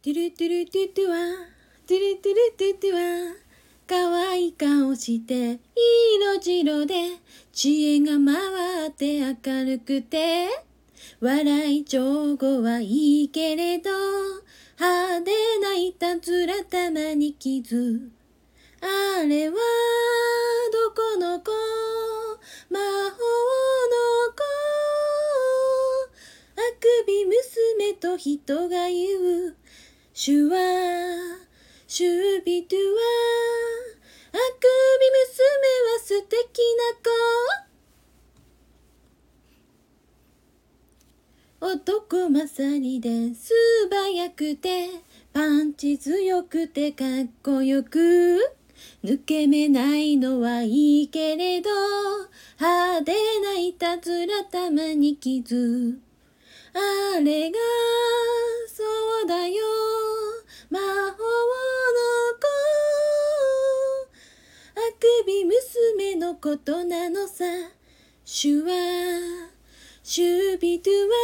トゥルトゥルトゥトゥワトゥルトゥルトゥトゥワ可愛い顔して色白で知恵が回って明るくて。笑い上手はいいけれど派手ないたずら玉に傷。あれはどこの子？魔法の子。あくび娘と人が言う。シュワシュビトゥワあくび娘は素敵な子。男勝りで素早くてパンチ強くてかっこよく。抜け目ないのはいいけれど派手ないたずらたまに傷。あれがのことなのさ。シュワシュビドゥワ